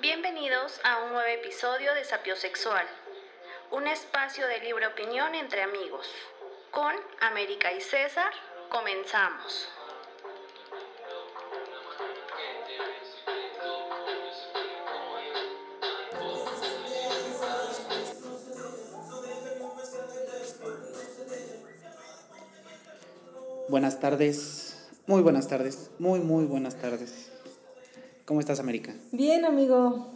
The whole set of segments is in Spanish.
Bienvenidos a un nuevo episodio de Sapiosexual, un espacio de libre opinión entre amigos. Con América y César, comenzamos. Buenas tardes, muy buenas tardes, muy, muy buenas tardes. ¿Cómo estás, América? Bien, amigo.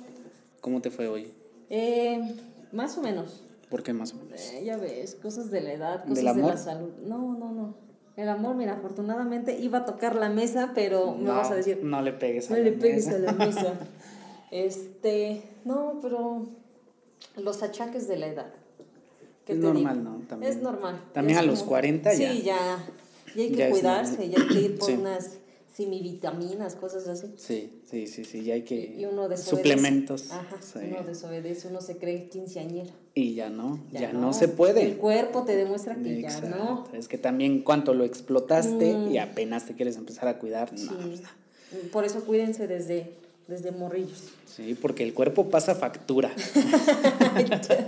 ¿Cómo te fue hoy? Eh, más o menos. ¿Por qué más o menos? Eh, ya ves, cosas de la edad, cosas ¿Del de la salud. No, no, no. El amor, mira, afortunadamente iba a tocar la mesa, pero me No, vas a decir, No le pegues a no la le pegues mesa. a la mesa. este, no, pero los achaques de la edad. ¿Qué Es normal, digo? ¿no? También. Es normal. También Es a los 40 ya. Sí, ya. Ya hay que Ya cuidarse, ya hay que ir por Sí. unas semivitaminas, cosas así. Sí, sí, sí, sí, ya hay que... Y uno desobedece. Suplementos. Ajá, sí. uno desobedece, uno se cree quinceañera. Y ya no, ya, no. se puede. El cuerpo te demuestra que ya no. Es que también cuánto lo explotaste Mm. y apenas te quieres empezar a cuidar. No, Sí. pues no. Por eso cuídense desde, desde morrillos. Sí, porque el cuerpo pasa factura.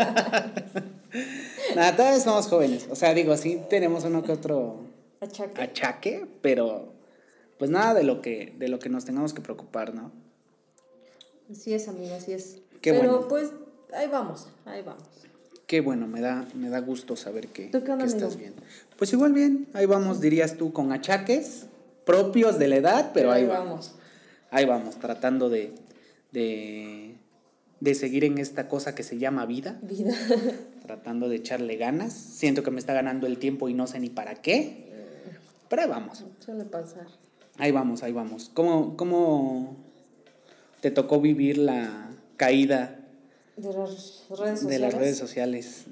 Nada, todavía somos jóvenes. O sea, digo, sí tenemos uno que otro Achaque. achaque, pero pues nada de lo que, de lo que nos tengamos que preocupar, ¿no? Así es, amiga, así es. Qué Pero bueno. pues ahí vamos, ahí vamos. Qué bueno, me da, me da gusto saber que, ¿Tú qué onda, que estás amigo? bien. Pues igual bien, ahí vamos, dirías tú, con achaques propios de la edad, pero ahí vamos. Ahí vamos, tratando de, de, de seguir en esta cosa que se llama vida, Vida. tratando de echarle ganas. Siento que me está ganando el tiempo y no sé ni para qué, pero ahí vamos. Suele pasar. Ahí vamos, ahí vamos. ¿Cómo, cómo te tocó vivir la caída De las redes sociales. de las redes sociales?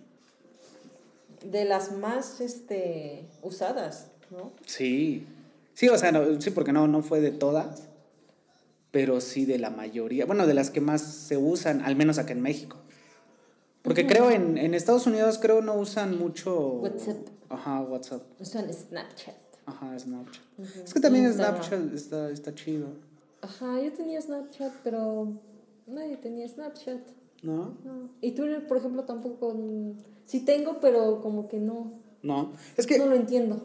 De las más este, usadas, ¿no? Sí, sí, o sea, no- sí, porque no, no fue de todas, pero sí de la mayoría, bueno, de las que más se usan, al menos acá en México. Porque creo en, en Estados Unidos creo no usan mucho... WhatsApp. Ajá, WhatsApp. Usan Snapchat. Ajá, Snapchat. Es que también Instagram. Snapchat está, está chido, Ajá, yo tenía Snapchat, pero nadie tenía Snapchat. ¿no? No. Y Twitter, por ejemplo, tampoco. mm, Sí tengo, pero como que no. No, es que... No lo entiendo.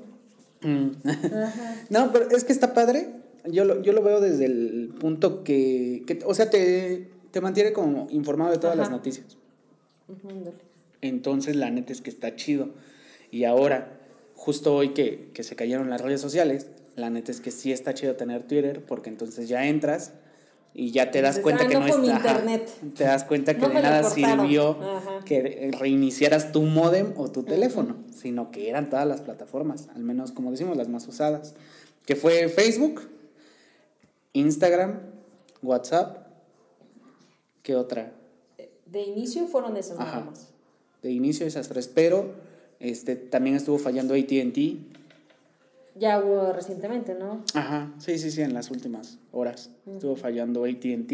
Mm. Ajá. No, pero es que está padre. Yo lo, yo lo veo desde el punto que, que o sea, te, te mantiene como informado de todas las noticias. Entonces, la neta es que está chido. Y ahora, justo hoy que, que se cayeron las redes sociales, la neta es que sí está chido tener Twitter, porque entonces ya entras y ya te das cuenta "Ah, que no no, mi está- ajá, internet". Te das cuenta que No de nada sirvió Ajá. que reiniciaras tu modem o tu teléfono, sino que eran todas las plataformas, al menos como decimos, las más usadas. Que fue Facebook, Instagram, WhatsApp, ¿qué otra? De inicio fueron esas nada más. de inicio esas tres, pero este, también estuvo fallando ATT. Ya hubo recientemente, ¿no? Ajá, sí, sí, sí, en las últimas horas estuvo fallando ATT.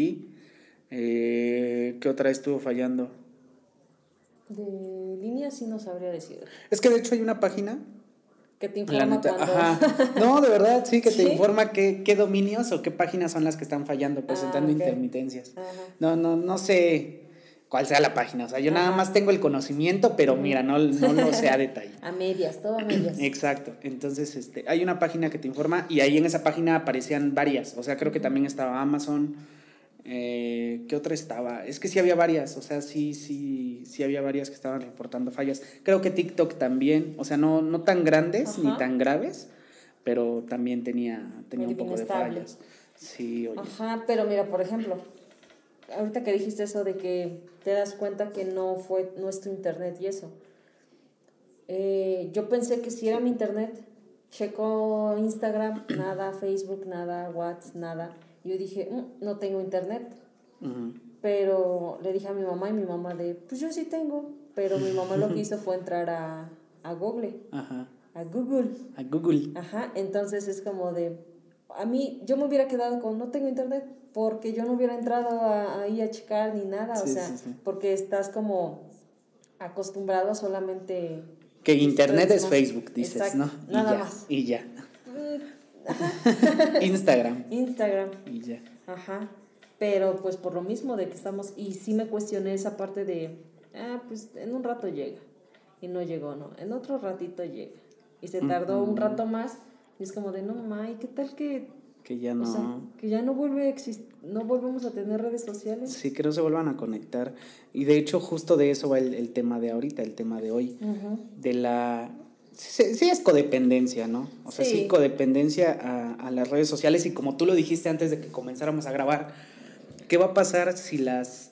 Eh, ¿Qué otra estuvo fallando? De línea sí no sabría decir. Es que de hecho hay una página. Que te informa cuando. ajá. No, de verdad, sí, que te ¿Sí? informa qué, qué dominios o qué páginas son las que están fallando, presentando Ah, intermitencias. Ajá. No, no, no sé cuál sea la página. O sea, yo nada más tengo el conocimiento, pero mira, no, no lo sé a detalle. A medias, todo a medias. Exacto. Entonces, este, hay una página que te informa y ahí en esa página aparecían varias. O sea, creo que también estaba Amazon. Eh, ¿Qué otra estaba? Es que sí había varias. O sea, sí, sí, sí había varias que estaban reportando fallas. Creo que TikTok también. O sea, no, no tan grandes ni tan graves, pero también tenía, tenía un poco de fallas. Sí, oye. Ajá, pero mira, por ejemplo, ahorita que dijiste eso de que te das cuenta que no fue nuestro internet y eso. eh, yo pensé que si era mi internet, checo Instagram, nada, Facebook, nada, WhatsApp, nada. Yo dije, "Mm, no tengo internet. Ujú. Pero le dije a mi mamá y mi mamá de, pues yo sí tengo. Pero mi mamá lo que hizo fue entrar a, a Google, Ajá. a Google. A Google. Ajá, entonces es como de, a mí, yo me hubiera quedado con, no tengo internet, porque yo no hubiera entrado a- ahí a checar ni nada, Sí, o sea, sí, sí. porque estás como acostumbrado a solamente... Que internet es. Facebook, dices, Exacto, ¿no? Y nada ya, más. Y ya. Mm, Instagram. Instagram, Y ya. ajá. Pero pues por lo mismo de que estamos, y sí me cuestioné esa parte de, ah, pues en un rato llega. Y no llegó, no. En otro ratito llega. Y se tardó un rato más. Y es como de, no, mamá, ¿y qué tal que que ya no... O sea, que ya no vuelve a no volvemos a tener redes sociales. Sí, que no se vuelvan a conectar. Y de hecho justo de eso va el, el tema de ahorita, el tema de hoy. De la... Sí, es codependencia, ¿no? O sea, sí, codependencia a, a, las redes sociales y como tú lo dijiste antes de que comenzáramos a grabar, ¿qué va a pasar si las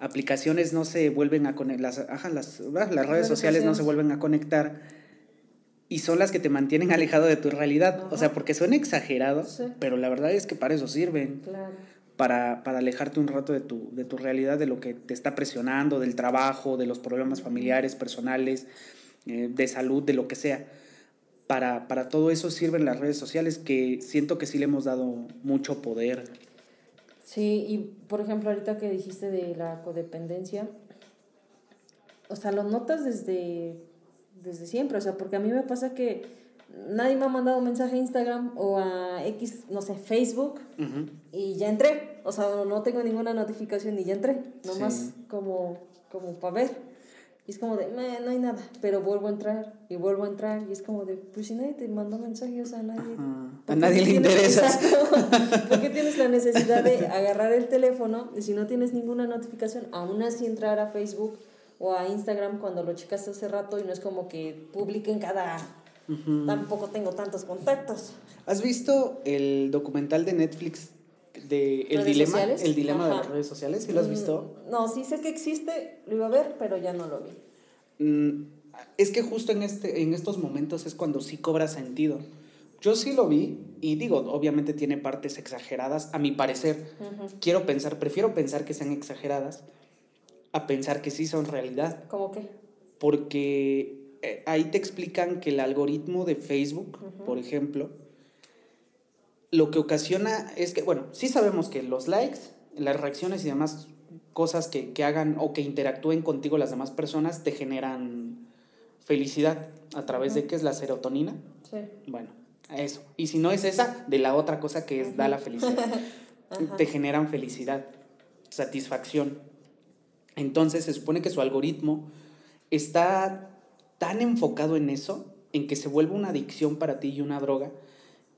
aplicaciones no se vuelven a conectar, las, ajá, las, las, redes, redes sociales no se vuelven a conectar? Y son las que te mantienen alejado de tu realidad. O sea, porque suena exagerado, pero la verdad es que para eso sirven. Para, para, alejarte un rato de tu, de tu realidad, de lo que te está presionando, del trabajo, de los problemas familiares, personales, eh, de salud, de lo que sea. Para, para todo eso sirven las redes sociales que siento que sí le hemos dado mucho poder. Sí, y por ejemplo, ahorita que dijiste de la codependencia, o sea, lo notas desde desde siempre, o sea, porque a mí me pasa que nadie me ha mandado un mensaje a Instagram o a X, no sé, Facebook y ya entré, o sea, no tengo ninguna notificación y ya entré, nomás como, como para ver. Y es como de, no hay nada, pero vuelvo a entrar y vuelvo a entrar y es como de, pues si nadie te mandó mensajes, a nadie... A nadie le interesa. porque tienes la necesidad de agarrar el teléfono y si no tienes ninguna notificación, aún así entrar a Facebook o a Instagram cuando lo checaste hace rato y no es como que publiquen cada... Tampoco tengo tantos contactos. ¿Has visto el documental de Netflix de el dilema, el dilema de las redes sociales? ¿Sí lo has visto? Mm, no, sí sé que existe, lo iba a ver, pero ya no lo vi. Mm, es que justo en, este, en estos momentos es cuando sí cobra sentido. Yo sí lo vi y digo, obviamente tiene partes exageradas, a mi parecer. Quiero pensar, prefiero pensar que sean exageradas, a pensar que sí son realidad. ¿Cómo qué? Porque eh, ahí te explican que el algoritmo de Facebook, por ejemplo, lo que ocasiona es que, bueno, sí sabemos que los likes, las reacciones y demás cosas que, que hagan o que interactúen contigo las demás personas te generan felicidad a través de qué es la serotonina. Sí. Bueno, eso. Y si no es esa, de la otra cosa que es da la felicidad. te generan felicidad, satisfacción. Entonces se supone que su algoritmo está tan enfocado en eso, en que se vuelve una adicción para ti y una droga,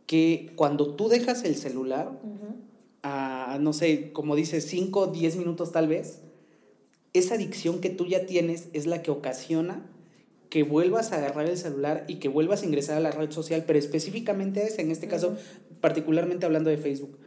que cuando tú dejas el celular, a, no sé, como dices, 5 o 10 minutos tal vez, esa adicción que tú ya tienes es la que ocasiona que vuelvas a agarrar el celular y que vuelvas a ingresar a la red social, pero específicamente a esa, en este caso, particularmente hablando de Facebook.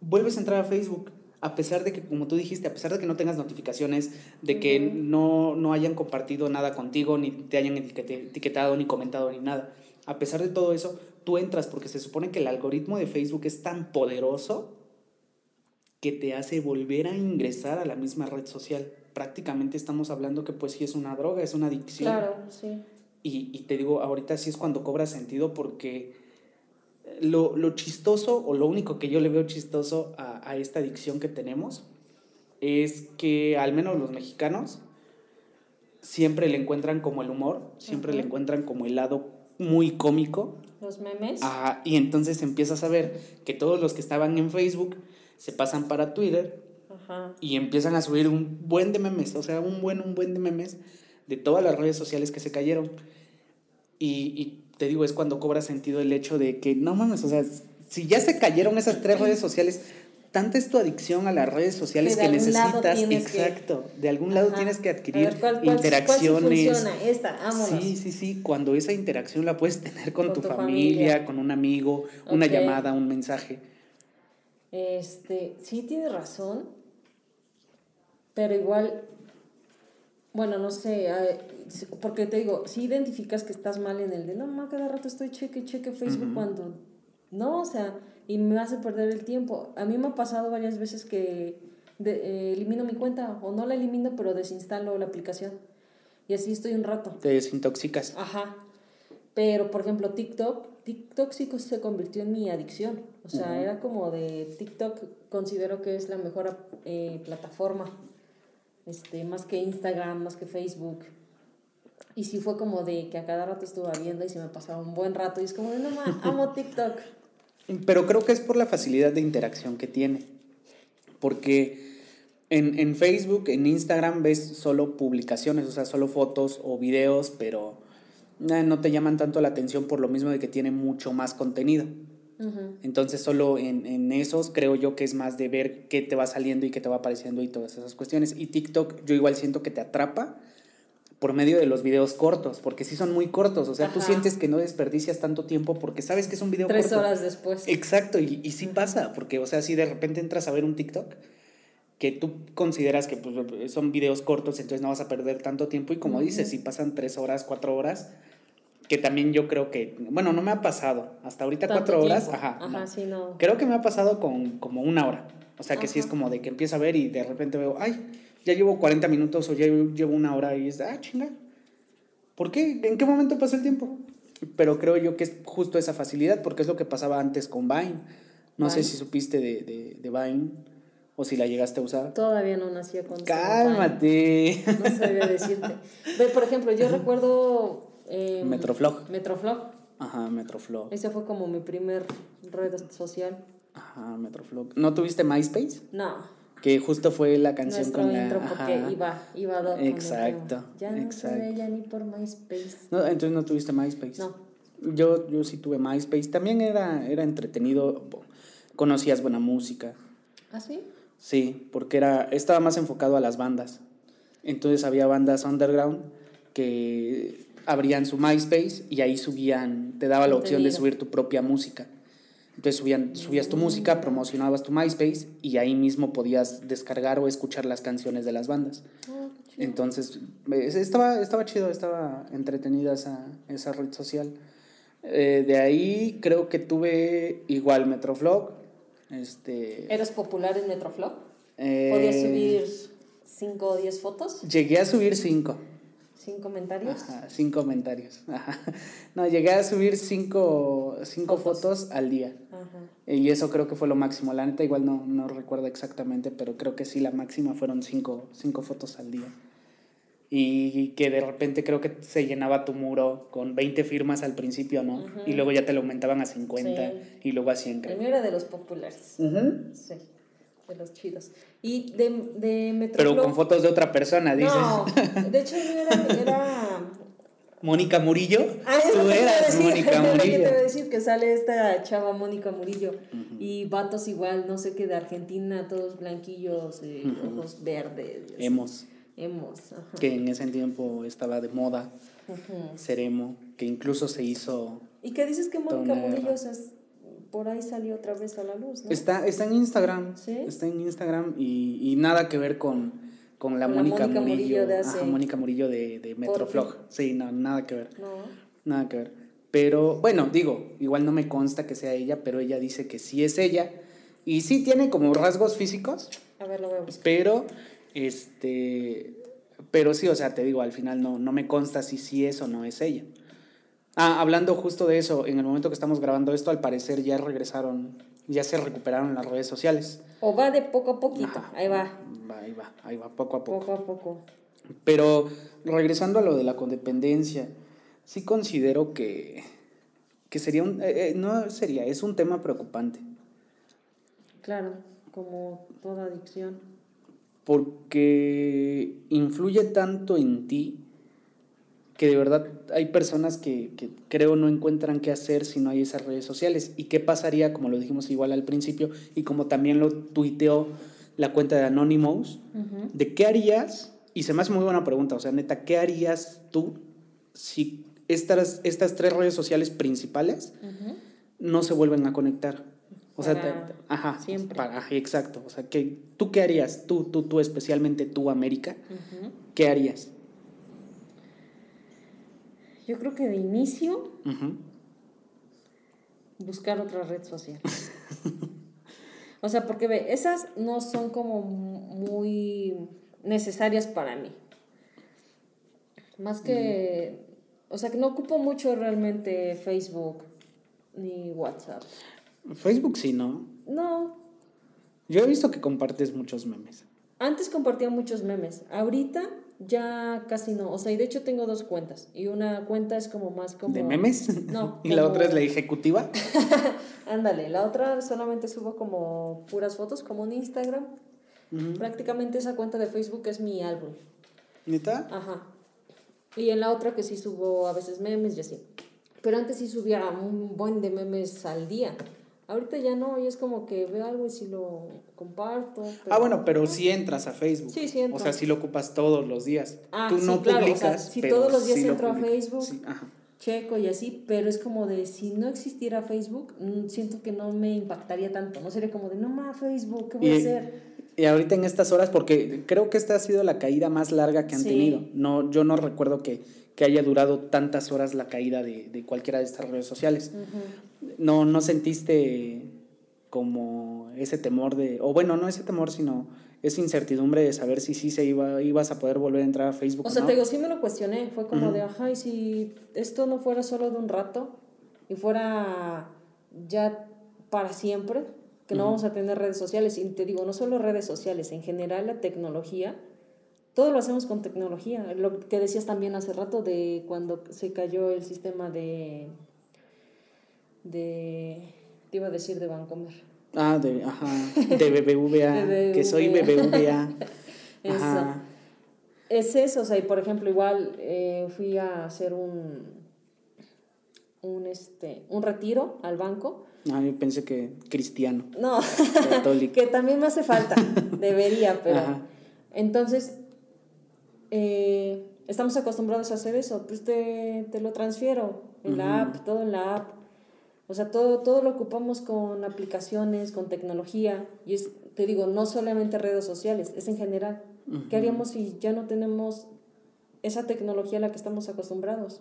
Vuelves a entrar a Facebook a pesar de que, como tú dijiste, a pesar de que no tengas notificaciones, de que no, no hayan compartido nada contigo, ni te hayan etiquetado, ni comentado, ni nada, a pesar de todo eso, tú entras porque se supone que el algoritmo de Facebook es tan poderoso que te hace volver a ingresar a la misma red social. Prácticamente estamos hablando que pues sí es una droga, es una adicción. Claro, sí. Y, y te digo, ahorita sí es cuando cobra sentido porque lo, lo, chistoso o lo único que yo le veo chistoso a, a, esta adicción que tenemos es que al menos los mexicanos siempre le encuentran como el humor, siempre le encuentran como el lado muy cómico. Los memes. Ajá, y entonces empiezas a ver que todos los que estaban en Facebook se pasan para Twitter Ajá. y empiezan a subir un buen de memes, o sea, un buen, un buen de memes de todas las redes sociales que se cayeron. Y, y te digo, es cuando cobra sentido el hecho de que, no mames, o sea, si ya se cayeron esas tres redes sociales, tanta es tu adicción a las redes sociales que, necesitas, exacto, de algún lado tienes que adquirir interacciones. funciona? Esta, Sí, sí, sí, cuando esa interacción la puedes tener con, tu, familia, con un amigo, una llamada, un mensaje. Este, sí tienes razón, pero igual bueno, no sé, porque te digo, si identificas que estás mal en el de, no, mamá, cada rato estoy cheque, cheque Facebook cuando, no, o sea, y me hace perder el tiempo. A mí me ha pasado varias veces que eh, elimino mi cuenta, o no la elimino, pero desinstalo la aplicación. Y así estoy un rato. Te desintoxicas. Ajá. Pero, por ejemplo, TikTok, TikTok sí se convirtió en mi adicción. O sea, era como de TikTok, considero que es la mejor eh, plataforma este, más que Instagram, más que Facebook. Y sí fue como de que a cada rato estuve viendo y se me pasaba un buen rato y es como de, no, amo TikTok. Pero creo que es por la facilidad de interacción que tiene. Porque en, en Facebook, en Instagram ves solo publicaciones, o sea, solo fotos o videos, pero eh, no te llaman tanto la atención por lo mismo de que tiene mucho más contenido. Entonces solo en, en, esos creo yo que es más de ver qué te va saliendo y qué te va apareciendo y todas esas cuestiones. Y TikTok yo igual siento que te atrapa por medio de los videos cortos, porque sí son muy cortos, o sea, tú sientes que no desperdicias tanto tiempo porque sabes que es un video Tres corto. horas después. Exacto, y, y sí pasa, porque, o sea, si de repente entras a ver un TikTok, que tú consideras que pues, son videos cortos, entonces no vas a perder tanto tiempo, y como dices, si pasan tres horas, cuatro horas, que también yo creo que, bueno, no me ha pasado, hasta ahorita cuatro horas, ajá, ajá sí, no. Creo que me ha pasado con como una hora, o sea, que sí es como de que empiezo a ver y de repente veo, ay, ya llevo 40 minutos o ya llevo una hora y es, ah, chinga. ¿Por qué? ¿En qué momento pasó el tiempo? Pero creo yo que es justo esa facilidad, porque es lo que pasaba antes con Vine. No sé si supiste de, de, de, Vine o si la llegaste a usar. Todavía no nacía con Cálmate. No sabía decirte. Pero, por ejemplo, yo recuerdo... Eh, Metroflog. Metroflog. Ajá, Metroflog. Ese fue como mi primer red social. Ajá, Metroflog. ¿No tuviste MySpace? No que justo fue la canción Nuestro con la intro porque iba iba a exacto ya no exacto. ya ni por MySpace no entonces no tuviste MySpace no yo yo sí tuve MySpace también era era entretenido conocías buena música ¿Ah, sí? Sí, porque era, estaba más enfocado a las bandas. Entonces había bandas underground que abrían su MySpace y ahí subían, te daba la opción de subir tu propia música. Entonces subían, subías tu música, promocionabas tu MySpace y ahí mismo podías descargar o escuchar las canciones de las bandas. Ah, Entonces, estaba, estaba chido, estaba entretenida esa, esa red social. Eh, de ahí creo que tuve igual Metroflog. Este, ¿Eras popular en Metroflog? Eh, ¿Podías subir 5 o 10 fotos? Llegué a subir 5. ¿Sin comentarios? Ajá, sin comentarios. No, llegué a subir cinco, cinco fotos. al día. Y eso creo que fue lo máximo. La neta igual no, no recuerdo exactamente, pero creo que sí, la máxima fueron cinco, cinco fotos al día. Y que de repente creo que se llenaba tu muro con 20 firmas al principio, ¿no? Y luego ya te lo aumentaban a 50 y luego a 100. El mío era de los populares. Sí de los chidos. Y de, de Pero con fotos de otra persona, dices. No, de hecho era... era... Mónica Murillo. Ah, Tú eras Mónica Murillo. te voy a decir que sale esta chava Mónica Murillo y vatos igual, no sé qué, de Argentina, todos blanquillos, eh, ojos verdes. Hemos. Hemos. Que en ese tiempo estaba de moda. Ser emo, que incluso se hizo. ¿Y qué dices que Mónica Murillo es por ahí salió otra vez a la luz, ¿no? Está, está en Instagram. ¿Sí? Está en Instagram y, y nada que ver con, con la Mónica, Murillo. de hace... Mónica Murillo de, de Metroflog. Sí, no, nada que ver. No. Nada que ver. Pero bueno, digo, igual no me consta que sea ella, pero ella dice que sí es ella. Y sí tiene como rasgos físicos. A ver, lo voy a Pero, este. Pero sí, o sea, te digo, al final no, no me consta si sí es o no es ella. Ah, hablando justo de eso, en el momento que estamos grabando esto, al parecer ya regresaron, ya se recuperaron las redes sociales. O va de poco a poquito, ahí va. Ahí va, ahí va, poco a poco. Poco a poco. Pero regresando a lo de la codependencia, sí considero que, que sería un, eh, eh, no sería, es un tema preocupante. Claro, como toda adicción. Porque influye tanto en ti que de verdad hay personas que, que, creo no encuentran qué hacer si no hay esas redes sociales. ¿Y qué pasaría, como lo dijimos igual al principio, y como también lo tuiteó la cuenta de Anonymous, de qué harías, y se me hace muy buena pregunta, o sea, neta, ¿qué harías tú si estas, estas tres redes sociales principales no se vuelven a conectar? O sea, ajá, siempre. exacto. O sea, que, ¿tú qué harías? Tú, tú, tú, especialmente tú, América, ¿qué harías? Yo creo que de inicio, buscar otra red social. o sea, porque ve, esas no son como muy necesarias para mí. Más que, o sea, que no ocupo mucho realmente Facebook ni WhatsApp. Facebook sí, ¿no? No. Yo he visto que compartes muchos memes. Antes compartía muchos memes. Ahorita ya casi no. O sea, y de hecho tengo dos cuentas. Y una cuenta es como más como... ¿De memes? No. ¿Y la otra es la ejecutiva? Ándale, la otra solamente subo como puras fotos, como un Instagram. Prácticamente esa cuenta de Facebook es mi álbum. ¿Neta? Ajá. Y en la otra que sí subo a veces memes y así. Pero antes sí subía un buen de memes al día. Ahorita ya no, y es como que veo algo y si lo comparto. ah, bueno, pero sí entras a Facebook. Sí, sí entro. O sea, sí lo ocupas todos los días. Ah, Tú sí, no claro, o sea, publicas, si pero todos los días lo entro a. Facebook, ajá. checo y así, pero es como de si no existiera Facebook, mm, siento que no me impactaría tanto. No sería como de no más Facebook, ¿qué voy a hacer? Y ahorita en estas horas, porque creo que esta ha sido la caída más larga que han tenido. No, yo no recuerdo que, que haya durado tantas horas la caída de, de cualquiera de estas redes sociales. No, no sentiste como ese temor de, o bueno, no ese temor, sino esa incertidumbre de saber si sí se iba, ibas a poder volver a entrar a Facebook. O sea, no? te digo, sí me lo cuestioné. Fue como de, ajá, y si esto no fuera solo de un rato y fuera ya para siempre, que no vamos a tener redes sociales. Y te digo, no solo redes sociales, en general la tecnología, todo lo hacemos con tecnología. Lo que decías también hace rato de cuando se cayó el sistema de. de. te iba a decir de Bancomer. Ah, de, ajá, de BBVA, De que soy BBVA. Ajá. Es eso, o sea, y por ejemplo, igual eh, fui a hacer un, un, este, un retiro al banco. Ah, yo pensé que cristiano, No, católico. que también me hace falta, debería, pero... Ajá. Entonces, eh, estamos acostumbrados a hacer eso, pues te, te lo transfiero en la app, todo en la app. O sea, todo, todo lo ocupamos con aplicaciones, con tecnología. Y es, te digo, no solamente redes sociales, es en general. ¿Qué haríamos si ya no tenemos esa tecnología a la que estamos acostumbrados?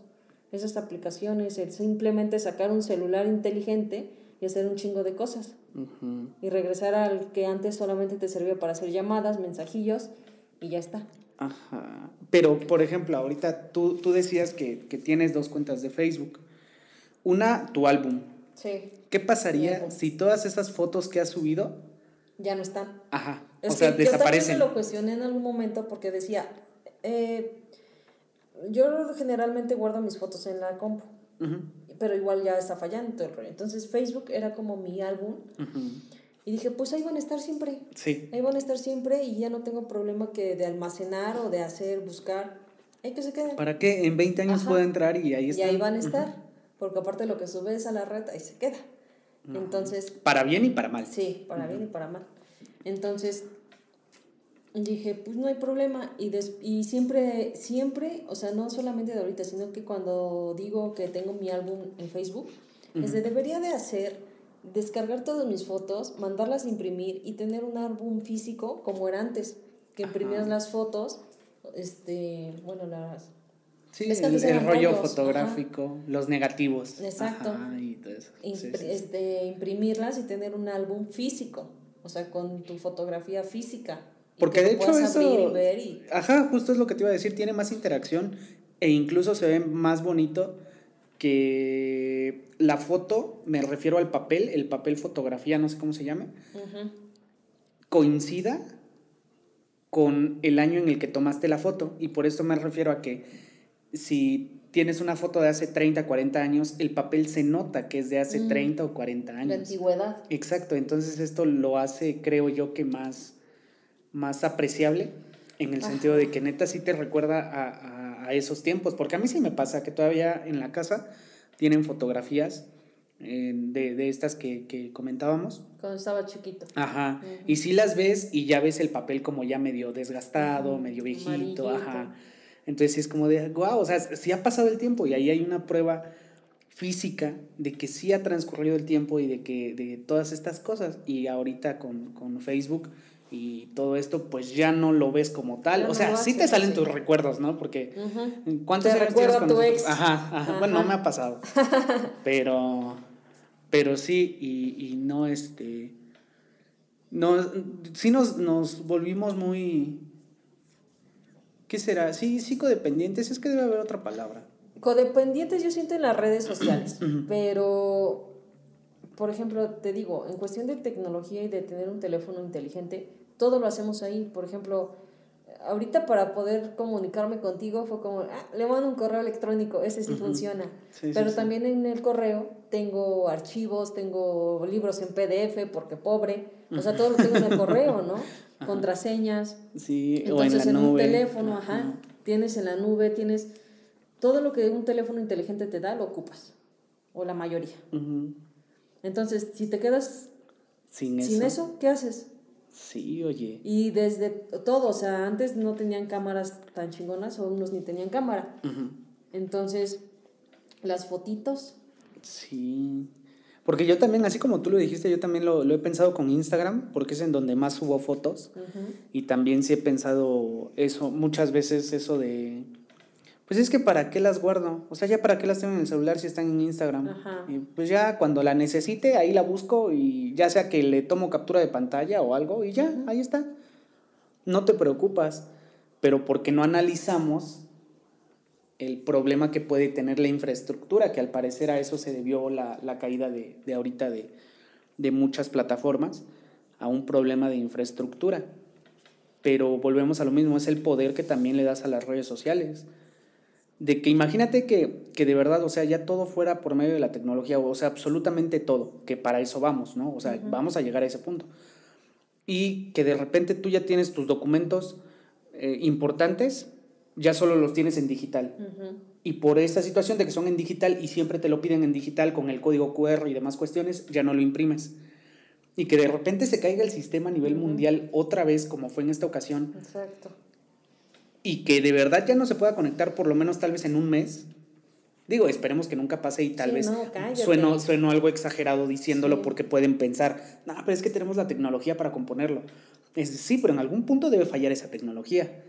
Esas aplicaciones, el simplemente sacar un celular inteligente y hacer un chingo de cosas. Ujú. Y regresar al que antes solamente te servía para hacer llamadas, mensajillos y ya está. Ajá. Pero, por ejemplo, ahorita tú, tú decías que, que tienes dos cuentas de Facebook. Una, tu álbum. Sí. ¿Qué pasaría si todas esas fotos que has subido, Ya no están. ajá, Es o sea, que yo desaparecen? me lo cuestioné en algún momento porque decía, eh, yo generalmente guardo mis fotos en la compu, pero igual ya está fallando todo el rollo. Entonces Facebook era como mi álbum. Y dije, pues ahí van a estar siempre. Sí. Ahí van a estar siempre y ya no tengo problema que de almacenar o de hacer, buscar. Hay que se queden. ¿Para qué? En 20 años Ajá. puedo entrar y ahí Y está. ahí van a estar, porque aparte lo que subes a la red, ahí se queda. Entonces, Para bien y para mal. sí, para bien y para mal. Entonces, dije, pues no hay problema. Y, des- y siempre, siempre, o sea, no solamente de ahorita, sino que cuando digo que tengo mi álbum en Facebook, es de debería de hacer, descargar todas mis fotos, mandarlas a imprimir y tener un álbum físico como era antes, que imprimías las fotos, este, bueno, las Sí, Es que el, el rollo fotográfico, los negativos. Exacto. Ajá, y todo eso. Sí, impri- sí, sí. Este, imprimirlas y tener un álbum físico, o sea, con tu fotografía física. Porque que de hecho eso... y ver y- Ajá, justo es lo que te iba a decir, tiene más interacción e incluso se ve más bonito que la foto, me refiero al papel, el papel fotografía, no sé cómo se llame, Ujú. coincida con el año en el que tomaste la foto. Y por eso me refiero a que si tienes una foto de hace 30, 40 años, el papel se nota que es de hace Mm. 30 o 40 La años. antigüedad. Exacto, entonces esto lo hace, creo yo, que más, más apreciable en el Ajá. sentido de que neta sí te recuerda a, a- a esos tiempos, porque a mí sí me pasa que todavía en la casa tienen fotografías eh, de, de estas que, que comentábamos. Cuando estaba chiquito. Ajá, Ujú. y sí las ves y ya ves el papel como ya medio desgastado, Ujú, medio viejito, amarillito. ajá. Entonces es como de, wow, o sea, sí ha pasado el tiempo y ahí hay una prueba física de que sí ha transcurrido el tiempo y de que de todas estas cosas. Y ahorita con, con Facebook y todo esto, pues ya no lo ves como tal. O sea, sí te salen tus recuerdos, ¿no? Porque. ¿cuántos Te años tienes con a tu ex. Ajá, ajá, Bueno, no me ha pasado. pero, pero sí, y, y no este. No, sí nos, nos volvimos muy. ¿Qué será? Sí, psicodependientes, es que debe haber otra palabra. Codependientes yo siento en las redes sociales, pero, por ejemplo, te digo, en cuestión de tecnología y de tener un teléfono inteligente, todo lo hacemos ahí. Por ejemplo, ahorita para poder comunicarme contigo fue como, ah, le mando un correo electrónico, ese sí funciona. Sí, Pero sí. también en el correo tengo archivos, tengo libros en PDF porque pobre, o sea, todo lo tengo en el correo, ¿no? contraseñas. Sí, Entonces, o en la un nube. teléfono, ajá, tienes en la nube, tienes todo lo que un teléfono inteligente te da, lo ocupas, o la mayoría. Entonces, si te quedas Sin eso. sin eso, ¿qué haces? Sí, oye. Y desde todo, o sea, antes no tenían cámaras tan chingonas, o unos ni tenían cámara. Entonces, las fotitos, Sí. Porque yo también, así como tú lo dijiste, yo también lo, lo he pensado con Instagram, porque es en donde más subo fotos. Y también sí he pensado eso, muchas veces eso de, pues es que para qué las guardo, o sea, ya para qué las tengo en el celular si están en Instagram. Ajá. Y pues ya cuando la necesite, ahí la busco y ya sea que le tomo captura de pantalla o algo y ya, ahí está. No te preocupas, pero porque no analizamos el problema que puede tener la infraestructura, que al parecer a eso se debió la, la caída de, de ahorita de, de muchas plataformas, a un problema de infraestructura. Pero volvemos a lo mismo, es el poder que también le das a las redes sociales. De que imagínate que, que de verdad, o sea, ya todo fuera por medio de la tecnología, o sea, absolutamente todo, que para eso vamos, ¿no? O sea, vamos a llegar a ese punto. Y que de repente tú ya tienes tus documentos eh, importantes, ya solo los tienes en digital. Y por esta situación de que son en digital y siempre te lo piden en digital con el código QR y demás cuestiones, ya no lo imprimes. Y que de repente se caiga el sistema a nivel mundial otra vez, como fue en esta ocasión, Exacto. Y que de verdad ya no se pueda conectar por lo menos tal vez en un mes. Digo, esperemos que nunca pase y tal Sí, vez no, sueno, sueno algo exagerado diciéndolo Sí. porque pueden pensar, no, pero es que tenemos la tecnología para componerlo. Es, sí, pero en algún punto debe fallar esa tecnología.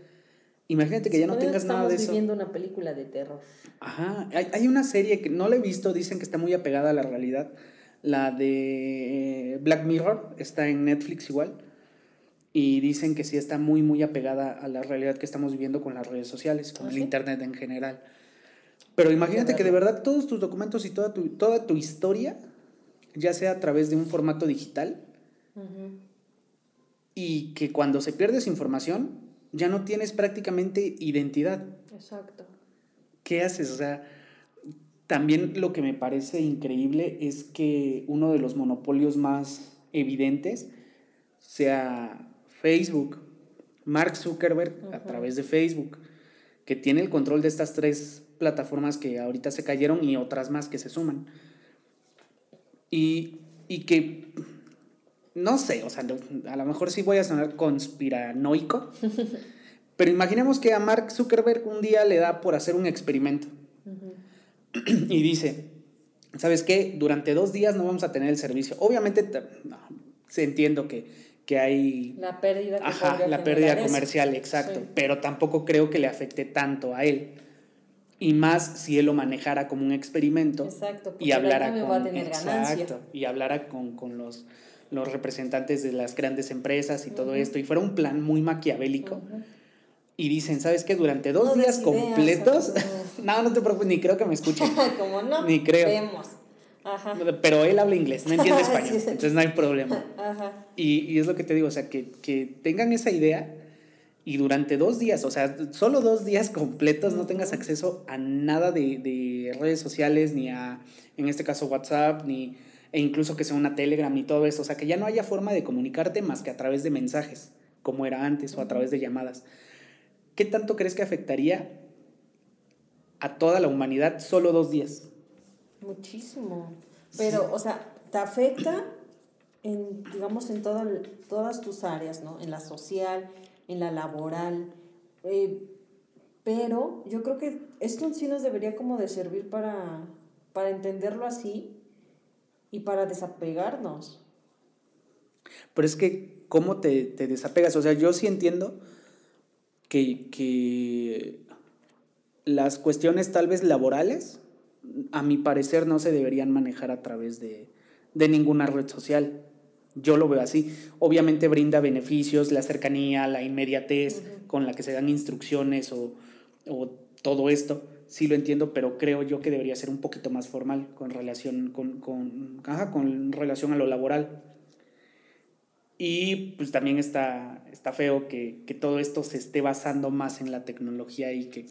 Imagínate que ya no tengas nada de Estamos eso. viviendo una película de terror. Ajá, hay, hay una serie que no la he visto, dicen que está muy apegada a la realidad. La de Black Mirror está en Netflix igual. Y dicen que sí está muy, muy apegada a la realidad que estamos viviendo con las redes sociales, con ¿Ah, el? Internet en general. Pero imagínate que de verdad todos tus documentos y toda tu, toda tu historia, ya sea a través de un formato digital, y que cuando se pierde esa información, ya no tienes prácticamente identidad. Exacto. ¿qué haces? O sea, también lo que me parece increíble es que uno de los monopolios más evidentes sea Facebook. Mark Zuckerberg a través de Facebook, que tiene el control de estas tres plataformas que ahorita se cayeron y otras más que se suman. Y, y que, no sé, o sea, a lo mejor sí voy a sonar conspiranoico, pero imaginemos que a Mark Zuckerberg un día le da por hacer un experimento y dice, ¿sabes qué? Durante dos días no vamos a tener el servicio. Obviamente, t- no, se entiendo que, que hay La pérdida que ajá, la pérdida eso. comercial, exacto, Sí. pero tampoco creo que le afecte tanto a él. Y más si él lo manejara como un experimento Exacto, y hablara con, va a tener exacto, y hablara con, con los, los representantes de las grandes empresas y todo esto, y fuera un plan muy maquiavélico. Y dicen, ¿sabes qué? Durante dos No días ideas, completos, no, no te preocupes, ni creo que me escuchen. Como no, Ni creo. vemos. Ajá. Pero él habla inglés, no entiende Sí, español, sí. entonces no hay problema. Ajá. Y, y es lo que te digo, o sea, que, que tengan esa idea y durante dos días, o sea, solo dos días completos no tengas acceso a nada de, de redes sociales, ni a, en este caso, WhatsApp, ni, e incluso que sea una Telegram y todo eso. O sea, que ya no haya forma de comunicarte más que a través de mensajes, como era antes, o a través de llamadas. ¿Qué tanto crees que afectaría a toda la humanidad solo dos días? Muchísimo. Pero, o sea, te afecta en, digamos, en todo todas tus áreas, ¿no? En la social, en la laboral. eh, pero yo creo que esto sí nos debería como de servir para, para entenderlo así y para desapegarnos. Pero es que, ¿cómo te, te desapegas? O sea, yo sí entiendo que, que las cuestiones tal vez laborales, a mi parecer, no se deberían manejar a través de, de ninguna red social. Yo lo veo así. Obviamente brinda beneficios, la cercanía, la inmediatez con la que se dan instrucciones o, o todo esto. Sí lo entiendo, pero creo yo que debería ser un poquito más formal con relación, con, con, ajá, con relación a lo laboral. Y pues también está, está feo que, que todo esto se esté basando más en la tecnología y que,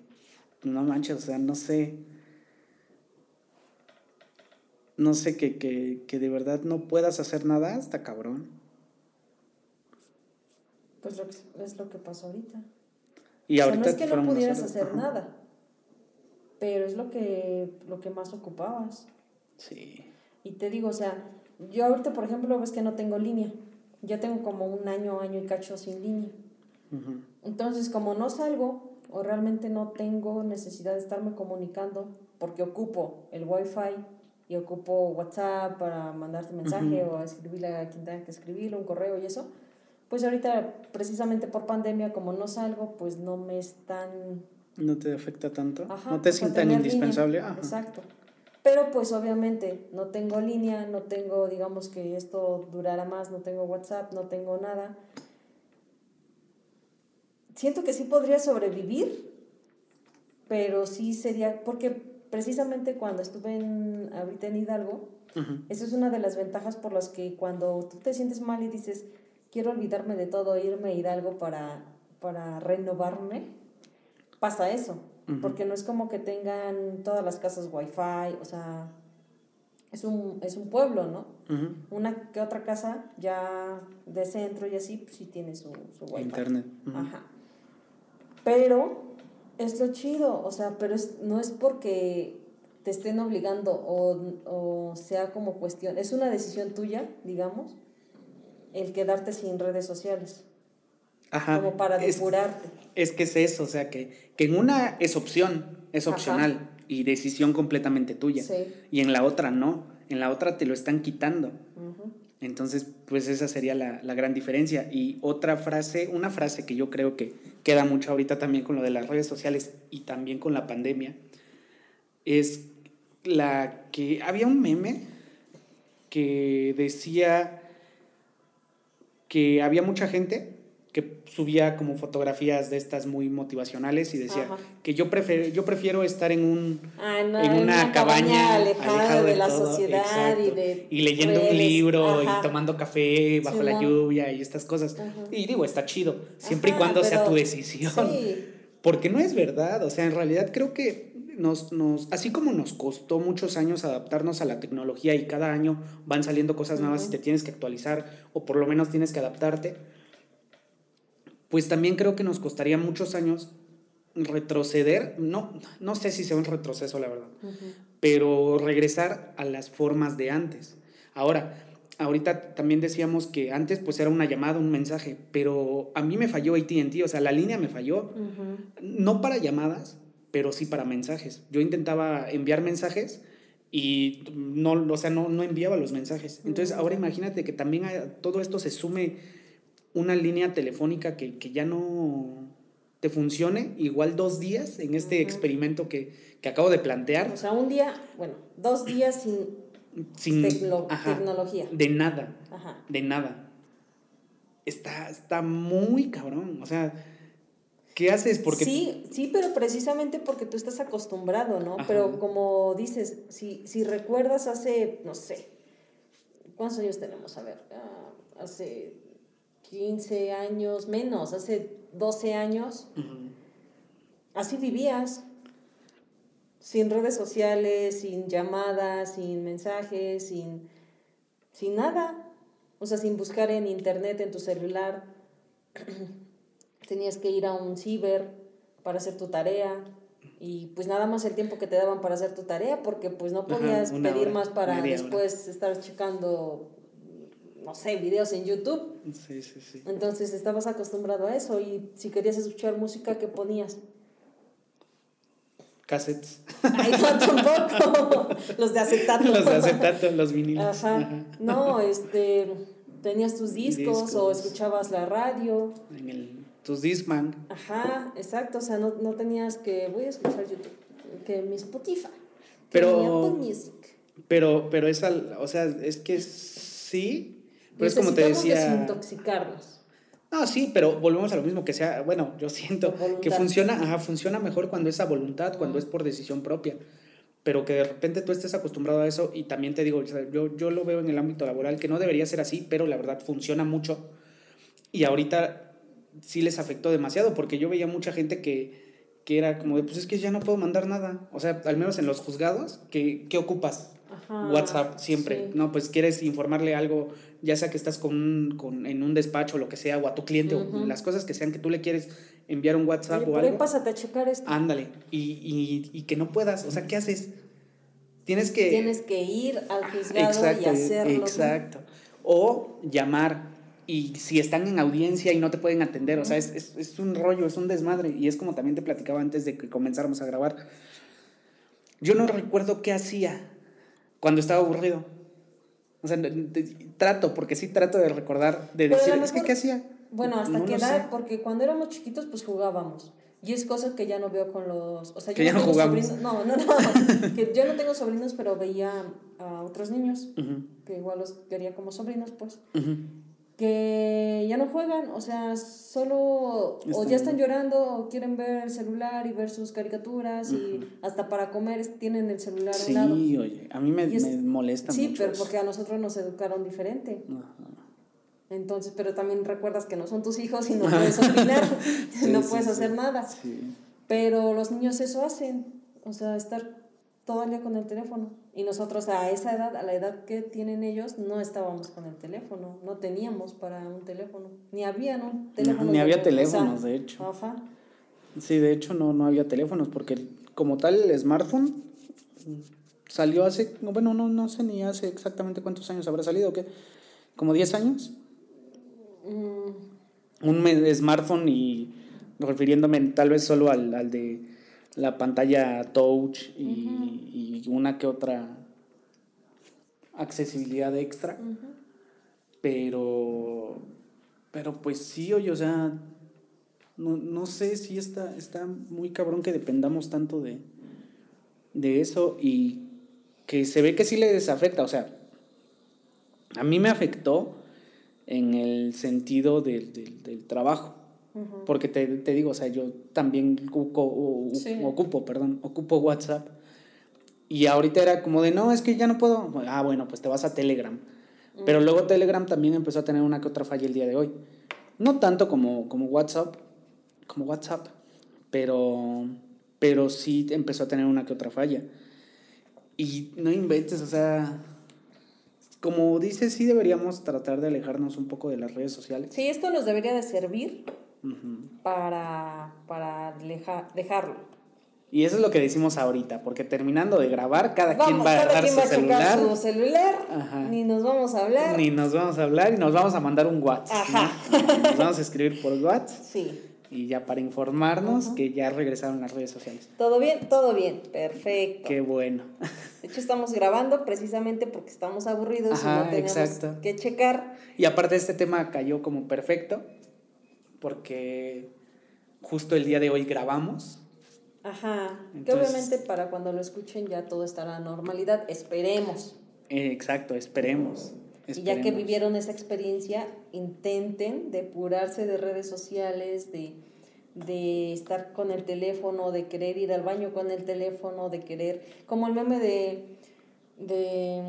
no manches, o sea, no sé. No sé, que, que, que de verdad no puedas hacer nada, hasta cabrón. Pues lo que- es lo que pasó ahorita. Y o sea, ahorita no es que no pudieras hacer Ajá. nada, pero es lo que, lo que más ocupabas. Sí. Y te digo, o sea, yo ahorita, por ejemplo, ves que no tengo línea. Ya tengo como un año, año y cacho sin línea. Entonces, como no salgo o realmente no tengo necesidad de estarme comunicando porque ocupo el wifi y ocupo WhatsApp para mandarte mensaje o escribirle a quien tenga que escribirle, un correo y eso, pues ahorita precisamente por pandemia como no salgo, pues no me están... No te afecta tanto. Ajá, no te es tan indispensable. Ajá. Exacto. Pero pues obviamente no tengo línea, no tengo, digamos que esto durara más, no tengo WhatsApp, no tengo nada. Siento que sí podría sobrevivir, pero sí sería, porque precisamente cuando estuve en, ahorita en Hidalgo, Ujú. esa es una de las ventajas por las que cuando tú te sientes mal y dices, quiero olvidarme de todo, irme a Hidalgo para, para renovarme, pasa eso. Ujú. Porque no es como que tengan todas las casas wifi, o sea, es un, es un pueblo, ¿no? Ujú. Una que otra casa ya de centro y así, pues sí tiene su, su wifi. Internet. Ajá. Pero es lo chido, o sea, pero es, no es porque te estén obligando o, o sea como cuestión, es una decisión tuya, digamos, el quedarte sin redes sociales, Ajá. como para depurarte. Es que es eso, o sea, que, que en una es opción, es Ajá. opcional y decisión completamente tuya. Sí. Y en la otra no, en la otra te lo están quitando. Ujú. Entonces, pues esa sería la, la gran diferencia. Y otra frase, una frase que yo creo que queda mucho ahorita también con lo de las redes sociales y también con la pandemia, es la que había un meme que decía que había mucha gente que subía como fotografías de estas muy motivacionales y decía Ajá. que yo prefiero, yo prefiero estar en un Ah, en, en una, cabaña, alejada de, la todo, sociedad y exacto, de y leyendo un redes. libro Ajá. y tomando café bajo la lluvia y estas cosas. Ajá. Y digo, está chido, siempre y cuando sea tu decisión. Sí, Porque no es verdad, o sea, en realidad creo que nos, nos, así como nos costó muchos años adaptarnos a la tecnología y cada año van saliendo cosas nuevas y te tienes que actualizar o por lo menos tienes que adaptarte, pues también creo que nos costaría muchos años retroceder, no, no sé si sea un retroceso la verdad, pero regresar a las formas de antes. Ahora, ahorita también decíamos que antes pues era una llamada, un mensaje, pero a mí me falló AT&T, o sea, la línea me falló, no para llamadas, pero sí para mensajes. Yo intentaba enviar mensajes y no, o sea, no, no enviaba los mensajes. Entonces, ahora imagínate que también a todo esto se sume una línea telefónica que, que ya no te funcione, igual dos días en este experimento que, que acabo de plantear, O sea, un día, bueno, dos días sin sin ajá, tecnología. de nada, Ajá. de nada. Está, está muy cabrón, o sea, ¿qué haces? Porque Sí, sí, pero precisamente porque tú estás acostumbrado, ¿no? Ajá. Pero como dices, si, si recuerdas hace, no sé, ¿cuántos años tenemos? A ver, ah, hace 15 años, menos, hace 12 años, así vivías. Sin redes sociales, sin llamadas, sin mensajes, sin, sin nada. O sea, sin buscar en internet, en tu celular. Tenías que ir a un ciber para hacer tu tarea. Y pues nada más el tiempo que te daban para hacer tu tarea, porque pues no podías pedir hora, más para hora. después estar checando, no sé, videos en YouTube. Sí, sí, sí. Entonces estabas acostumbrado a eso y si querías escuchar música, ¿qué ponías? Cassettes. Ay, no, tampoco. Los de acetato. los de acetato, los vinilos. Ajá. Ajá. No, este, tenías tus discos, o escuchabas la radio. En el, tus Discman. Ajá, exacto. O sea, no, no tenías que, voy a escuchar YouTube, que mi Spotify, que Pero- mi Apple Music. Pero, pero es al, o sea, es que sí, pero es como te decía. desintoxicarnos. No, sí, pero volvemos a lo mismo que sea, bueno, yo siento que funciona, ajá, funciona mejor cuando es a voluntad, cuando es por decisión propia. Pero que de repente tú estés acostumbrado a eso y también te digo, yo, yo lo veo en el ámbito laboral, que no debería ser así, pero la verdad funciona mucho. Y ahorita sí les afectó demasiado, porque yo veía mucha gente que, que era como de, pues es que ya no puedo mandar nada. O sea, al menos en los juzgados, ¿qué, qué ocupas? Ajá. WhatsApp siempre, sí. ¿no? Pues quieres informarle algo ya sea que estás con, con en un despacho o lo que sea, o a tu cliente, o las cosas que sean que tú le quieres enviar un WhatsApp Oye, o algo. pásate a checar esto. Ándale, y, y, y que no puedas, o sea, ¿qué haces? Tienes que... Tienes que ir al juzgado exacto, y hacerlo. Exacto. O llamar y si están en audiencia y no te pueden atender, o sea, es, es, es un rollo, es un desmadre. Y es como también te platicaba antes de que comenzáramos a grabar. Yo no recuerdo qué hacía cuando estaba aburrido. O sea, trato, porque sí trato de recordar, de Pero decir, es que ¿qué hacía? Bueno, hasta No qué edad, porque cuando éramos chiquitos, pues jugábamos. Y es cosa que ya no veo con los. O sea, yo Que ya no tengo jugamos. sobrinos. No, no, no. que yo no tengo sobrinos, pero veía a otros niños, que igual los quería como sobrinos, pues. ujú. Que ya no juegan, o sea, solo. o ya están llorando, o quieren ver el celular y ver sus caricaturas, y hasta para comer tienen el celular a un lado. Sí, oye, a mí me, es- me molesta Sí, mucho. pero eso. porque a nosotros nos educaron diferente. Entonces, pero también recuerdas que no son tus hijos y no puedes opinar, no Sí, puedes sí, hacer sí. nada. Sí. Pero los niños eso hacen, o sea, estar todo el día con el teléfono. Y nosotros a esa edad, a la edad que tienen ellos, no estábamos con el teléfono, no teníamos para un teléfono, ni había un teléfono. ni había teléfonos, de hecho. Ajá. Sí, de hecho no, no había teléfonos porque como tal el smartphone salió hace, bueno, no, no sé ni hace exactamente cuántos años habrá salido, ¿qué? ¿Como 10 años? Mm, Un smartphone y refiriéndome tal vez solo al, al de la pantalla touch y, y una que otra accesibilidad extra, pero, pero pues sí, oye, o sea, no, no sé si está, está muy cabrón que dependamos tanto de, de eso y que se ve que sí les afecta, o sea, a mí me afectó en el sentido del, del, del trabajo. Porque te, te digo, o sea, yo también ocupo, o- Sí. ocupo, perdón, ocupo WhatsApp. Y ahorita era como de, no, es que ya no puedo. Ah, bueno, pues te vas a Telegram. Pero luego Telegram también empezó a tener una que otra falla el día de hoy. No tanto como, como WhatsApp, como WhatsApp, pero, pero sí empezó a tener una que otra falla. Y no inventes, o sea, como dices, sí deberíamos tratar de alejarnos un poco de las redes sociales. Sí, esto nos debería de servir Para, para deja- dejarlo. Y eso es lo que decimos ahorita, porque terminando de grabar, cada quien va a agarrar su celular, su celular, Ajá. ni nos vamos a hablar. ni nos vamos a hablar y nos vamos a mandar un WhatsApp. Nos vamos a escribir por WhatsApp Sí. y ya para informarnos Ajá. que ya regresaron las redes sociales. ¿Todo bien? Todo bien. Perfecto. Qué bueno. De hecho, estamos grabando precisamente porque estamos aburridos Ajá, y no tenemos exacto. que checar. Y aparte este tema cayó como perfecto, porque justo el día de hoy grabamos. Ajá. que obviamente para cuando lo escuchen ya todo estará en normalidad. Esperemos. Eh, exacto, esperemos. Y ya que vivieron esa experiencia, intenten depurarse de redes sociales, de, de estar con el teléfono, de querer ir al baño con el teléfono, de querer, como el meme de, de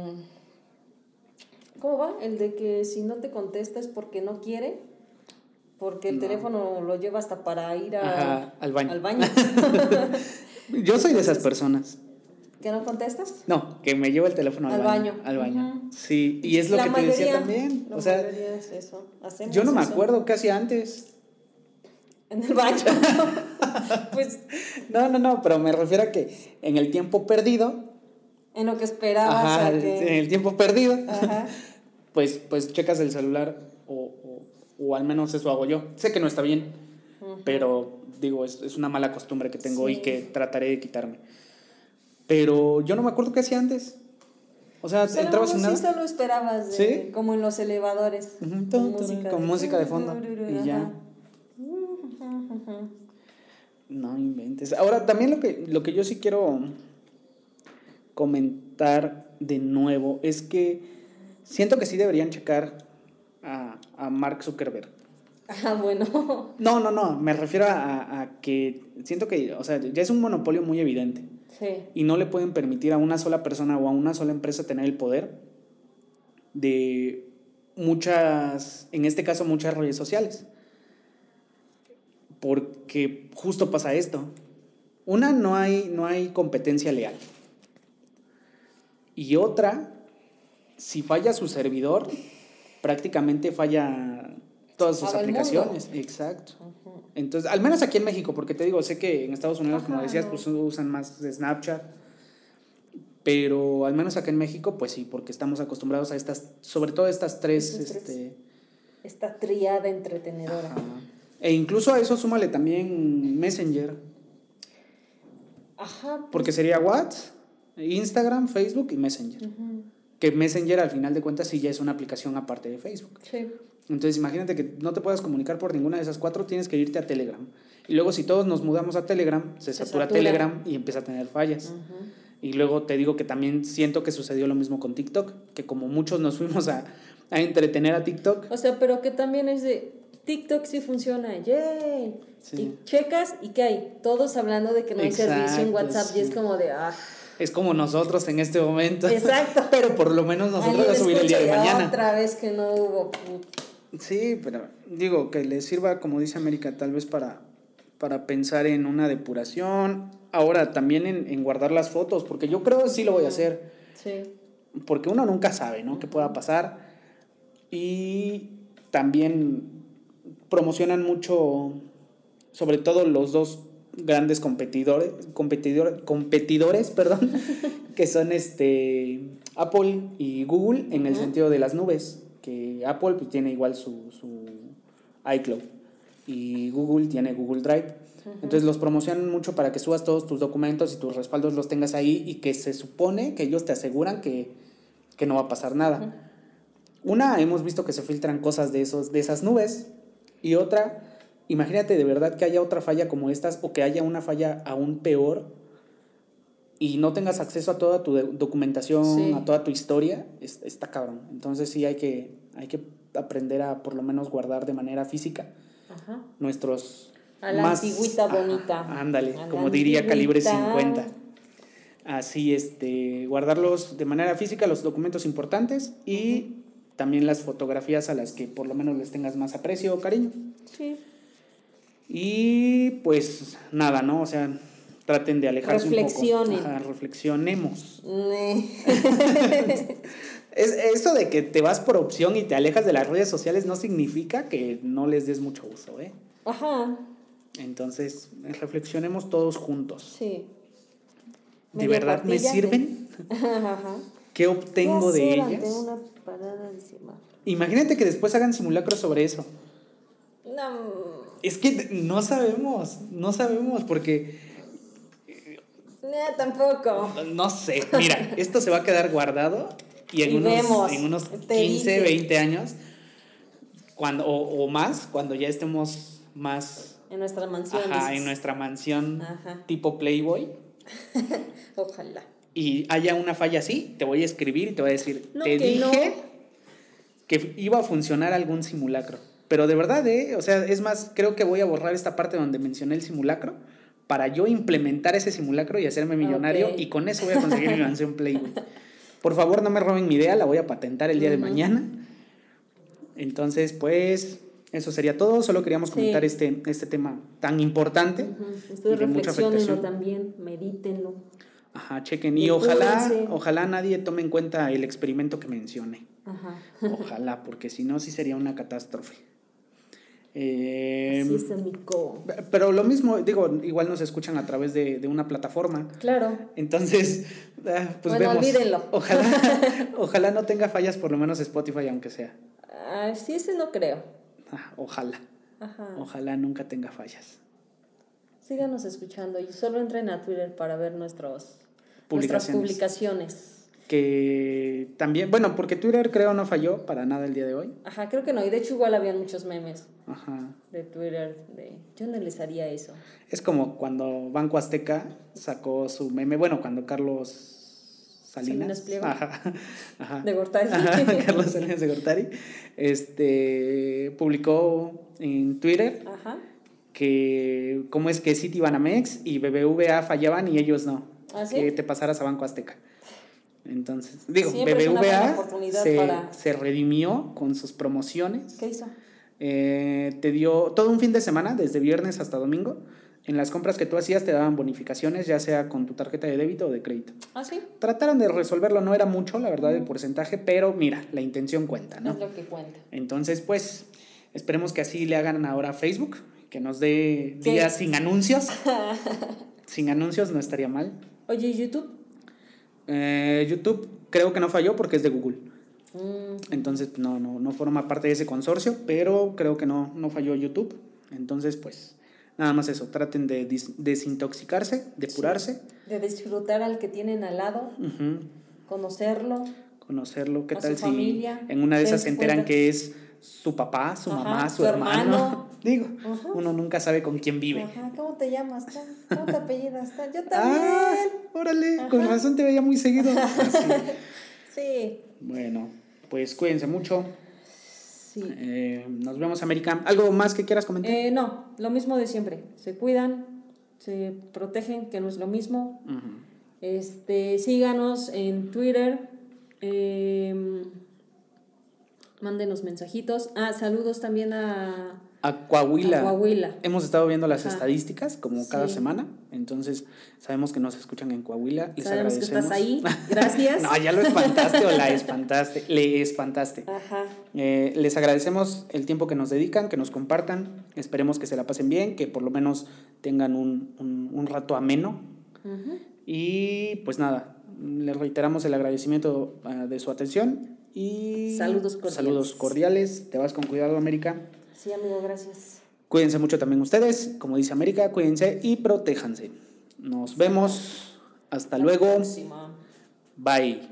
¿cómo va? El de que si no te contesta es porque no quiere, porque el No. teléfono lo lleva hasta para ir a- Ajá, al baño. al baño. Yo soy de esas personas. ¿Que no contestas? No, que me llevo el teléfono al, Al baño. baño. Al baño. Sí, y es lo La que te decía también. la O sea, es eso. Yo no me eso. acuerdo hacía antes. En el baño. pues No, no, no, pero me refiero a que en el tiempo perdido, en lo que esperabas ajá, a en el tiempo perdido, Ajá. pues, pues checas el celular o, al menos eso hago yo. Sé que no está bien, Ujú. pero digo, es, es una mala costumbre que tengo y Sí. que trataré de quitarme. Pero yo no me acuerdo qué hacía antes. O sea, Solo- entraba sin sí, nada. solo esperabas, de- ¿Sí? como en los elevadores. Ujú, con tun, música con de- música de fondo, y ya. Ajá. No inventes. Ahora, también lo que, lo que yo sí quiero comentar de nuevo es que siento que sí deberían checar a, a Mark Zuckerberg. Ah, bueno. No, no, no, me refiero a, a que siento que, o sea, ya es un monopolio muy evidente Sí. y no le pueden permitir a una sola persona o a una sola empresa tener el poder de muchas, en este caso muchas redes sociales. Porque justo pasa esto. Una, no hay, no hay competencia leal. Y otra, si falla su servidor, prácticamente falla todas sus aplicaciones. Exacto. Entonces, al menos aquí en México, porque te digo, sé que en Estados Unidos, como decías, no. pues usan más de Snapchat. Pero al menos acá en México, pues sí, porque estamos acostumbrados a estas, sobre todo estas tres, este, Esta triada entretenedora. ajá. E incluso a eso súmale también Messenger, Ajá. porque sería WhatsApp, Instagram, Facebook y Messenger. Ujú. Que Messenger al final de cuentas sí ya es una aplicación aparte de Facebook. Sí. Entonces imagínate que no te puedas comunicar por ninguna de esas cuatro, tienes que irte a Telegram. Y luego si todos nos mudamos a Telegram, se, Se satura, satura. Telegram y empieza a tener fallas. Ujú. Y luego te digo que también siento que sucedió lo mismo con TikTok, que como muchos nos fuimos a, a entretener a TikTok, O sea, pero que también es de TikTok sí funciona, ¡yay! Sí. Y checas y ¿qué hay? Todos hablando de que no hay servicio en Exacto, WhatsApp y es como de, ah, es como nosotros en este momento. Exacto. pero por lo menos nosotros a subir el día de mañana. Otra vez que no hubo. Sí, pero digo que le sirva, como dice América, tal vez para, para pensar en una depuración. Ahora también en, en guardar las fotos, porque yo creo que sí lo voy a hacer. Sí. porque uno nunca sabe, ¿no? ¿Qué pueda pasar? Y también promocionan mucho, sobre todo los dos grandes competidores, competidor, competidores, perdón, que son este Apple y Google en el sentido de las nubes, que Apple pues, tiene igual su, su iCloud y Google tiene Google Drive. Entonces los promocionan mucho para que subas todos tus documentos y tus respaldos los tengas ahí y que se supone que ellos te aseguran que, que no va a pasar nada. Una, hemos visto que se filtran cosas de, esos, de esas nubes y otra, imagínate de verdad que haya otra falla como estas o que haya una falla aún peor y no tengas acceso a toda tu documentación, Sí. a toda tu historia, es- está cabrón. Entonces sí hay que, hay que aprender a por lo menos guardar de manera física Ajá. nuestros A la antigüita bonita. ándale, A la como diría calibre antigüita. 50. Así, este, guardarlos de manera física, los documentos importantes y también las fotografías a las que por lo menos les tengas más aprecio o cariño. Sí. Y pues nada, ¿no? O sea, traten de alejarse un poco. Ajá, reflexionemos. Ne. Es, eso de que te vas por opción y te alejas de las redes sociales no significa que no les des mucho uso, ¿eh? Ajá. Entonces, reflexionemos todos juntos. Sí. ¿De Media verdad me de- sirven? Ajá. ¿Qué obtengo ¿Qué de ellas? una parada de? Imagínate que después hagan simulacros sobre eso. No. Es que no sabemos, no sabemos porque, No, tampoco. no sé, mira, esto se va a quedar guardado y en, Y unos, vemos, en unos te 15, dije. 20 años, cuando, o, o más, cuando ya estemos más En nuestra mansión. ajá, dices. en nuestra mansión Ajá. tipo Playboy Ojalá. y haya una falla así, te voy a escribir y te voy a decir, No, te que dije no. que iba a funcionar algún simulacro. Pero de verdad, ¿eh? O sea, es más, creo que voy a borrar esta parte donde mencioné el simulacro para yo implementar ese simulacro y hacerme millonario y con eso voy a conseguir mi mansión Playboy. Por favor, no me roben mi idea, la voy a patentar el día de mañana. Entonces, pues, eso sería todo. Solo queríamos Sí. comentar este, este tema tan importante. Ujú. y Ustedes reflexionenlo afectación. también, medítenlo. Ajá, chequen. Y Y ojalá, ojalá nadie tome en cuenta el experimento que mencioné. Ajá. Ojalá, porque si no, sí sería una catástrofe. Eh, Así es, amigo. pero lo mismo, digo, igual nos escuchan a través de, de una plataforma. Claro. Entonces, ah, pues Bueno, vemos. olvídenlo. Ojalá, ojalá no tenga fallas, por lo menos Spotify, aunque sea. Ah, sí, ese no creo. Ah, ojalá, Ajá. ojalá nunca tenga fallas. Síganos escuchando y solo entren a Twitter para ver nuestros, nuestras Publicaciones. Que también, bueno, porque Twitter creo no falló para nada el día de hoy. Ajá, creo que no. Y de hecho igual habían muchos memes Ajá. de Twitter de yo no les haría eso. Es como cuando Banco Azteca sacó su meme, bueno, cuando Carlos Salinas, Salinas ajá, ajá, De Gortari. ajá, Carlos Salinas de Gortari, este, publicó en Twitter Ajá. que cómo es que Citibanamex y BBVA fallaban y ellos no, ¿Ah, sí? que te pasaras a Banco Azteca. Entonces, digo, Siempre BBVA se, para- se redimió con sus promociones. ¿Qué hizo? Eh, te dio todo un fin de semana, desde viernes hasta domingo, en las compras que tú hacías te daban bonificaciones, ya sea con tu tarjeta de débito o de crédito. ¿Ah, sí? Trataron de resolverlo, no era mucho, la verdad, el porcentaje, pero mira, la intención cuenta, ¿no? Es lo que cuenta. Entonces, pues, esperemos que así le hagan ahora a Facebook, que nos dé ¿Qué? días sin anuncios. sin anuncios no estaría mal. Oye, ¿y YouTube? Eh, YouTube creo que no falló porque es de Google. Mm, Entonces, pues, no, no, no forma parte de ese consorcio, pero creo que no, no falló YouTube. Entonces, pues, nada más eso. Traten de desintoxicarse, depurarse, de disfrutar al que tienen al lado, conocerlo. conocerlo. ¿Qué A tal su si familia, en una de esas se enteran que es su papá, su Ajá, mamá, su, su hermano? hermano. Digo, Ajá. uno nunca sabe con quién vive. Ajá, ¿cómo te llamas? ¿Cómo te apellidas? Yo Ah, también. órale, con razón te veía muy seguido. Así. Sí. Bueno, pues cuídense mucho. Sí. Eh, nos vemos, América. ¿Algo más que quieras comentar? Eh, no, lo mismo de siempre. Se cuidan, se protegen, que no es lo mismo. Este, síganos en Twitter. eh, mándenos mensajitos. Ah, saludos también a, A Coahuila. a Coahuila. Hemos estado viendo las Ajá. estadísticas como cada Sí. semana, entonces sabemos que nos escuchan en Coahuila. Les Sabemos que estás ahí. agradecemos. Gracias. no, ya lo espantaste o la espantaste, le espantaste. Ajá. Eh, les agradecemos el tiempo que nos dedican, que nos compartan. Esperemos que se la pasen bien, que por lo menos tengan un, un- un rato ameno. Ujú. Y pues nada, les reiteramos el agradecimiento ah, de su atención y Saludos cordiales. saludos cordiales. Te vas con cuidado, América. Sí, amigo, gracias. Cuídense mucho también ustedes, como dice América, cuídense y protéjanse. Nos vemos. Hasta luego. Próxima. Bye.